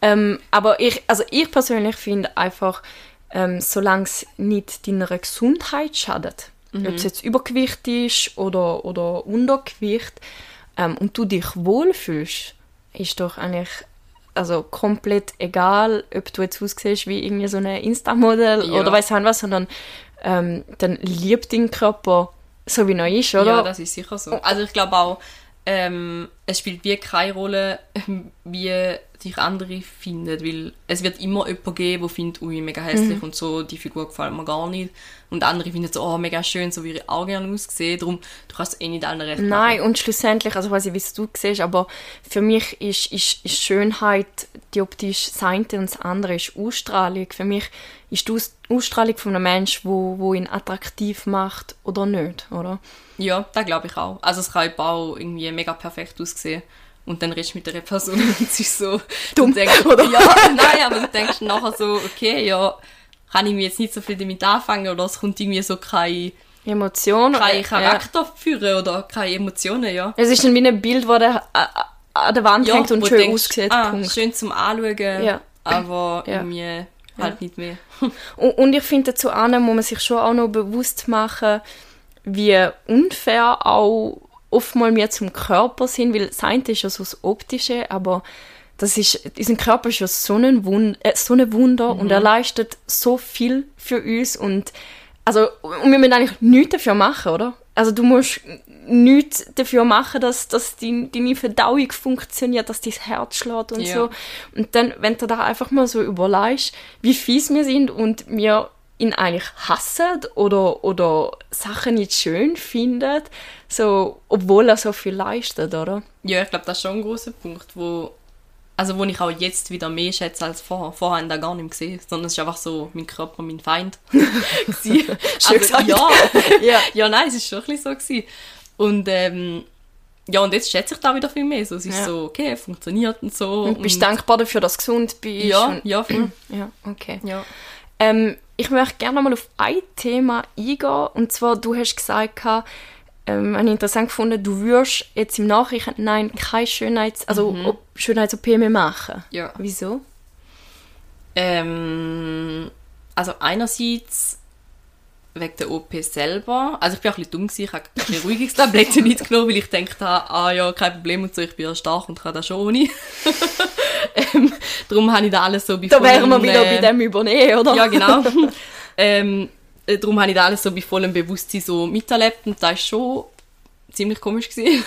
Ähm, aber ich, also ich persönlich finde einfach, ähm, solange es nicht deiner Gesundheit schadet, Mhm. ob es jetzt Übergewicht ist oder, oder Untergewicht, ähm, und du dich wohlfühlst, ist doch eigentlich also komplett egal, ob du jetzt aussiehst wie irgendwie so eine Insta-Model Ja. oder weiß ich was, sondern ähm, dann liebt dein Körper so wie er ist, oder? Ja, das ist sicher so. Also ich glaube auch, ähm, es spielt wie keine Rolle, wie dich andere finden, weil es wird immer jemanden geben, der findet, ui, mega hässlich Mhm. und so, die Figur gefällt mir gar nicht. Und andere finden so, oh, mega schön, so ich auch gerne aussehen. Darum, du kannst eh nicht allen recht Nein, machen. und schlussendlich, also weiß ich, wie es du siehst, aber für mich ist, ist, ist Schönheit die optisch das eine und das andere ist Ausstrahlung. Für mich ist die Aus- Ausstrahlung von einem Menschen, wo, wo ihn attraktiv macht oder nicht, oder? Ja, das glaube ich auch. Also es kann auch irgendwie mega perfekt aussehen. Und dann redest du mit einer Person und es ist so... Dumm, du denkst, oder? Ja, nein, aber du denkst nachher so, okay, ja, kann ich mir jetzt nicht so viel damit anfangen oder es kommt irgendwie so kein, Emotion. kein äh, Charakter führen oder keine Emotionen, ja. Es ist dann wie ein Bild, das der, äh, äh, an der Wand ja hängt und schön denkst, aussieht. Ah, Punkt. schön zum Anschauen, Ja. aber Ja. irgendwie halt nicht mehr. Und, und ich finde, dazu an muss man sich schon auch noch bewusst machen, wie unfair auch oftmals wir zum Körper sind, weil das eine ist ja so das Optische, aber das ist, unser Körper ist ja so ein, Wund, äh, so ein Wunder und er leistet so viel für uns und also, und wir müssen eigentlich nichts dafür machen, oder? Also du musst nichts dafür machen, dass, dass dein, deine Verdauung funktioniert, dass dein Herz schlägt und Ja. so. Und dann, wenn du da einfach mal so überlegst, wie fies wir sind und wir ihn eigentlich hassen oder, oder Sachen nicht schön finden, so, obwohl er so viel leistet, oder? Ja, ich glaube, das ist schon ein großer Punkt, wo, also wo ich auch jetzt wieder mehr schätze als vorher. Vorher habe ich gar nicht gesehen, sondern es ist einfach so mein Körper, mein Feind. Schön also, gesagt. ja, Ja. ja, nein, es ist schon ein bisschen so gewesen. Und ähm, ja, und jetzt schätze ich da wieder viel mehr. So, es ist Ja. so, okay, funktioniert und so. Und bist dankbar dafür, dass du gesund bist. Ja, und, ja, voll. ja, okay. ja. Ähm, ich möchte gerne mal auf ein Thema eingehen. Und zwar, du hast gesagt, ähm, habe ich interessant gefunden, du würdest jetzt im Nachhinein keine Schönheits-, also Mhm. Schönheits-OP mehr machen. Ja. Wieso? Ähm, also einerseits wegen der OP selber. Also ich bin auch ein bisschen dumm gewesen, ich habe ein bisschen Ruhigungstabletten nicht genommen, weil ich gedacht habe, ah ja, kein Problem und so, ich bin ja stark und kann das schon ohne. ähm, darum habe ich da alles so bei Da wären wir wieder äh, bei dem übernehmen, oder? Ja, genau. ähm, äh, darum habe ich da alles so bei vollem Bewusstsein so miterlebt und das war schon ziemlich komisch. Gewesen.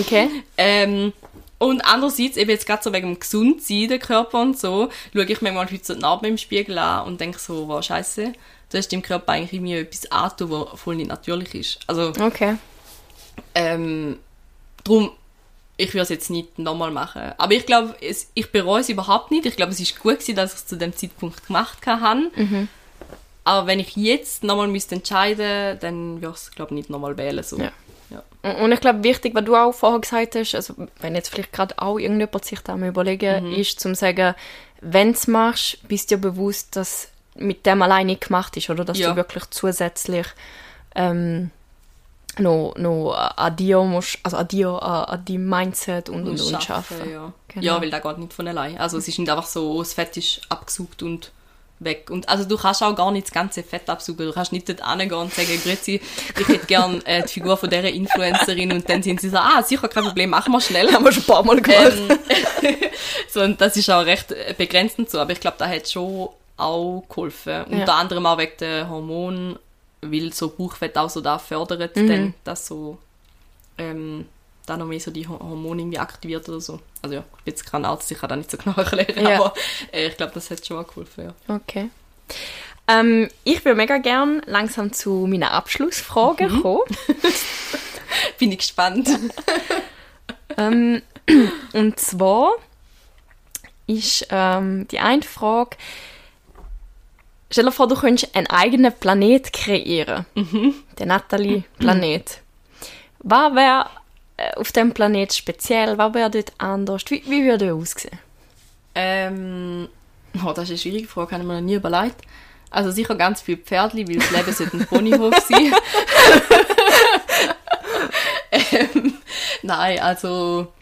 Okay. ähm, und andererseits, eben jetzt gerade so wegen dem Gesundsein, der Körper und so, schaue ich mir manchmal heute so die Narben im Spiegel an und denke so, wow, scheiße, du hast dem Körper eigentlich irgendwie etwas angetan, was voll nicht natürlich ist. Also, Okay. ähm, darum, ich würde es jetzt nicht nochmal machen. Aber ich glaube, es- ich bereue es überhaupt nicht. Ich glaube, es ist gut gewesen, dass ich es zu dem Zeitpunkt gemacht habe. Mhm. Aber wenn ich jetzt nochmal müsste entscheiden, dann würde ich es, glaube ich, nicht nochmal wählen. So. Ja. Ja. Und ich glaube, wichtig, was du auch vorher gesagt hast, also wenn jetzt vielleicht gerade auch irgendjemand sich da mal überlegen, ist zum sagen, wenn du es machst, bist dir bewusst, dass mit dem alleine nicht gemacht ist, oder dass Ja. du wirklich zusätzlich ähm, noch, noch an dir musst, also an dir, an, an deinem Mindset und, und, und schaffen. Ja. Genau. ja, weil das geht nicht von allein. Also es ist nicht einfach so, das Fett ist abgesaugt und weg. Und also du kannst auch gar nicht das ganze Fett absaugen. Du kannst nicht dort hingehen und sagen, grüezi, ich hätte gern äh, die Figur von dieser Influencerin und dann sind sie so, ah, sicher, kein Problem, machen wir schnell. Haben wir schon ein paar Mal gemacht. Ähm, so, und das ist auch recht äh, begrenzend so, aber ich glaube, da hat schon auch geholfen. Unter anderem auch wegen der Hormone, weil so Bauchfett auch so da fördert, dann, dass so ähm, da noch mehr so die Ho- Hormone irgendwie aktiviert oder so. Also ja, ich bin jetzt kein Arzt, ich kann das nicht so genau erklären, Ja. aber äh, ich glaube, das hat schon auch geholfen, ja. Okay. Ähm, ich würde mega gern langsam zu meiner Abschlussfrage kommen. Bin ich gespannt. Ähm, und zwar ist ähm, die eine Frage, stell dir vor, du könntest einen eigenen Planet kreieren. Den Natalie-Planet. Was wäre äh, auf dem Planet speziell? Was wäre dort anders? Wie, wie würde er aussehen? Ähm, oh, das ist eine schwierige Frage, habe ich mir noch nie überlegt. Also sicher ganz viel Pferdli, weil das Leben sollte ein Ponyhof sein. ähm, nein, also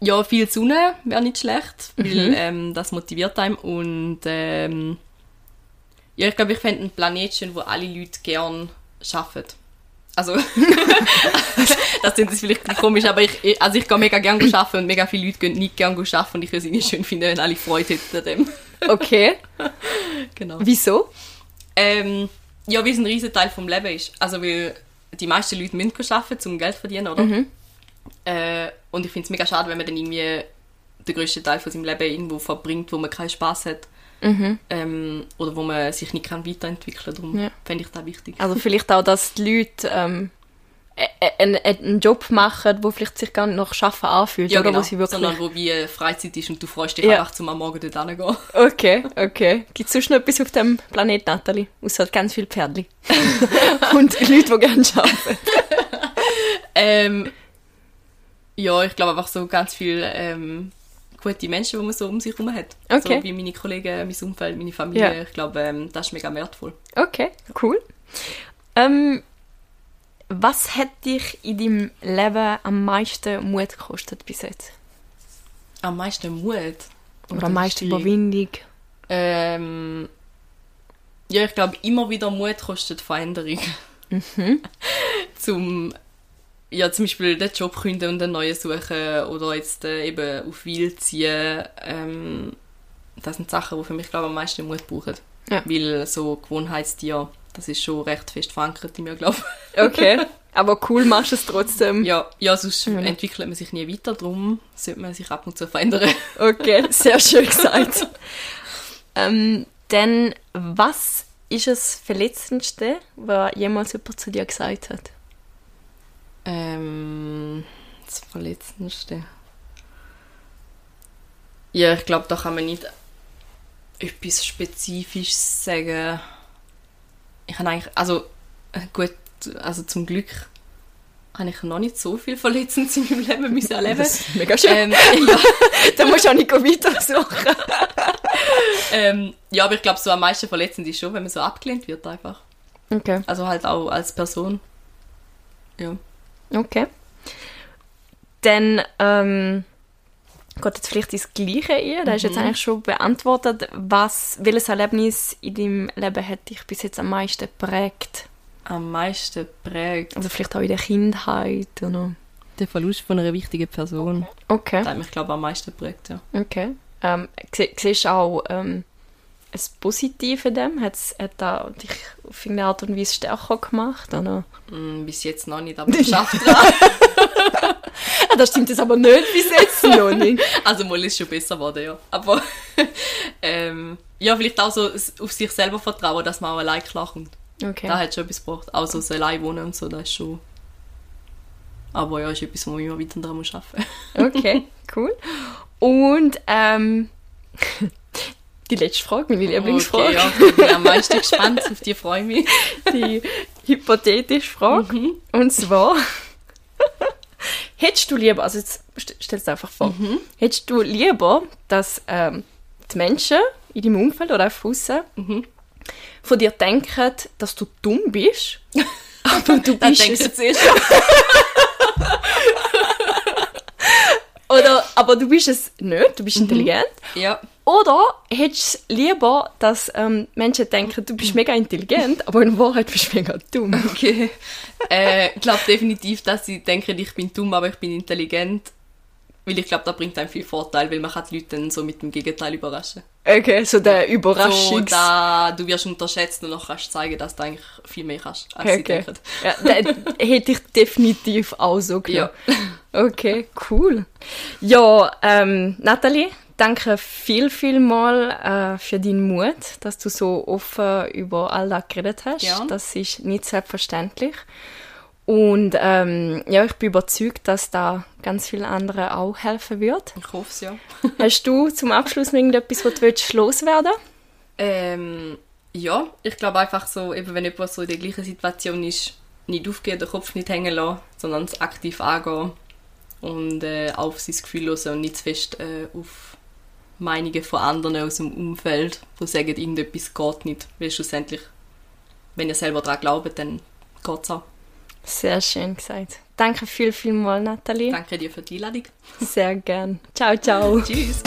ja, viel Sonne wäre nicht schlecht, weil ähm, das motiviert einem und ähm, ja, ich glaube, ich fände einen Planet schön, wo alle Leute gern arbeiten. Also, das klingt jetzt vielleicht komisch, aber ich, also ich gehe mega gerne arbeiten und mega viele Leute gehen nicht gerne arbeiten und ich würde es nicht schön finden, wenn alle Freude hätten an dem. Okay. Genau. Wieso? Ähm, ja, wie es ein riesen Teil vom Leben ist. Also, weil die meisten Leute müssen arbeiten, um Geld zu verdienen, oder? Äh, und ich finde es mega schade, wenn man dann irgendwie den grössten Teil von seinem Leben irgendwo verbringt, wo man keinen Spaß hat. Ähm, oder wo man sich nicht kann weiterentwickeln kann. Darum Ja. fände ich das wichtig. Also vielleicht auch, dass die Leute ähm, einen, einen Job machen, wo vielleicht sich gar nicht nach Arbeiten anfühlt, ja, oder genau. wo sie wirklich... Sondern wo wie Freizeit ist und du freust dich Ja. einfach, zum am Morgen dort hingehen. Okay, okay. Gibt es sonst noch etwas auf dem Planet, Nathalie? Außer ganz viele Pferdli. Und Leute, die gerne arbeiten. Ähm, ja, ich glaube einfach so ganz viele ähm, gute Menschen, die man so um sich herum hat. Okay. So wie meine Kollegen, mein Umfeld, meine Familie. Ja. Ich glaube, ähm, das ist mega wertvoll. Okay, cool. Ähm, was hat dich in deinem Leben am meisten Mut gekostet bis jetzt? Am meisten Mut. Oder am meisten Überwindung? Ähm, ja, ich glaube, immer wieder Mut kostet Veränderung. zum, ja, zum Beispiel den Job kündigen und einen neuen suchen oder jetzt äh, eben auf Wild ziehen. Ähm, das sind Sachen, die für mich, glaube ich, am meisten Mut brauchen. Ja. Weil so Gewohnheitstier, das ist schon recht fest verankert in mir, glaube ich. Okay. Aber cool machst du es trotzdem. Ja, ja, sonst entwickelt man sich nie weiter, darum sollte man sich ab und zu verändern. Okay, sehr schön gesagt. ähm, dann, was ist das Verletzendste, was jemals jemand zu dir gesagt hat? Ähm, das Verletzendste. Ja, ich glaube, da kann man nicht etwas Spezifisches sagen. Ich habe eigentlich, also äh, gut, also zum Glück habe ich noch nicht so viel Verletzendes in meinem Leben müssen erleben. Das ist mega schön. ähm, ja, da musst du auch nicht weiter suchen. ähm, ja, aber ich glaube, so am meisten verletzend ist schon, wenn man so abgelehnt wird einfach. Okay. Also halt auch als Person. Ja. Okay. Dann, ähm, geht jetzt vielleicht ins Gleiche ein. Da hast du jetzt eigentlich schon beantwortet. Was, welches Erlebnis in deinem Leben hat dich bis jetzt am meisten geprägt? Am meisten prägt Also vielleicht auch in der Kindheit oder... der Verlust von einer wichtigen Person. Okay, Das hat mich, glaube ich, am meisten geprägt, ja. okay. Ähm, sie- siehst du auch ähm, ein Positive in dem? Hat's, hat da dich auf irgendeine Art und Weise stärker gemacht? Oder? Mm, bis jetzt noch nicht, aber ich schaffe. Ah, das stimmt jetzt aber nicht bis jetzt noch nicht. Also mal ist schon besser geworden, ja. Aber ähm, ja, vielleicht auch so auf sich selber vertrauen, dass man auch allein klarkommt. Okay. Da hat schon etwas gebraucht. Auch so allein wohnen und so, das ist schon... Aber ja, ist etwas, wo man immer weiter daran muss arbeiten Okay, cool. Und ähm, die letzte Frage, meine Lieblingsfrage, Okay, ja, ich bin am meisten gespannt, auf die freue ich mich. die hypothetische Frage. Und zwar, hättest du lieber, also jetzt st- stell es einfach vor, hättest du lieber, dass ähm, die Menschen in deinem Umfeld oder auch draussen von dir denken, dass du dumm bist, aber du bist denkst es du zuerst. Oder, aber du bist es nicht, du bist intelligent. Ja. Oder hättest du lieber, dass ähm, Menschen denken, du bist mega intelligent, aber in Wahrheit bist du mega dumm? Okay. äh, ich glaube definitiv, dass sie denken, ich bin dumm, aber ich bin intelligent. Weil ich glaube, das bringt einem viel Vorteil, weil man kann die Leute dann so mit dem Gegenteil überraschen. Okay, so der So, Überraschungs... da du wirst unterschätzt und dann kannst zeigen, dass du eigentlich viel mehr kannst, als sie okay. denken. Ja, hätte ich definitiv auch so genommen. Okay, cool. Ja, ähm, Nathalie, danke viel, viel mal äh, für deinen Mut, dass du so offen über all das geredet hast. Gern. Das ist nicht selbstverständlich. Und ähm, ja, ich bin überzeugt, dass da ganz vielen anderen auch helfen wird. Ich hoffe es, ja. Hast du zum Abschluss noch irgendetwas, was du willst, loswerden Ähm, ja, ich glaube einfach so, eben wenn jemand so in der gleichen Situation ist, nicht aufgeben, den Kopf nicht hängen lassen, sondern es aktiv angehen und äh, auf sein Gefühl hören und nicht zu fest äh, auf Meinungen von anderen aus dem Umfeld, die sagen, irgendetwas geht nicht. Weil schlussendlich, wenn ihr selber daran glaubt, dann geht es auch. Sehr schön gesagt. Danke viel, viel mal, Nathalie. Danke dir für die Einladung. Sehr gern. Ciao, ciao. Tschüss.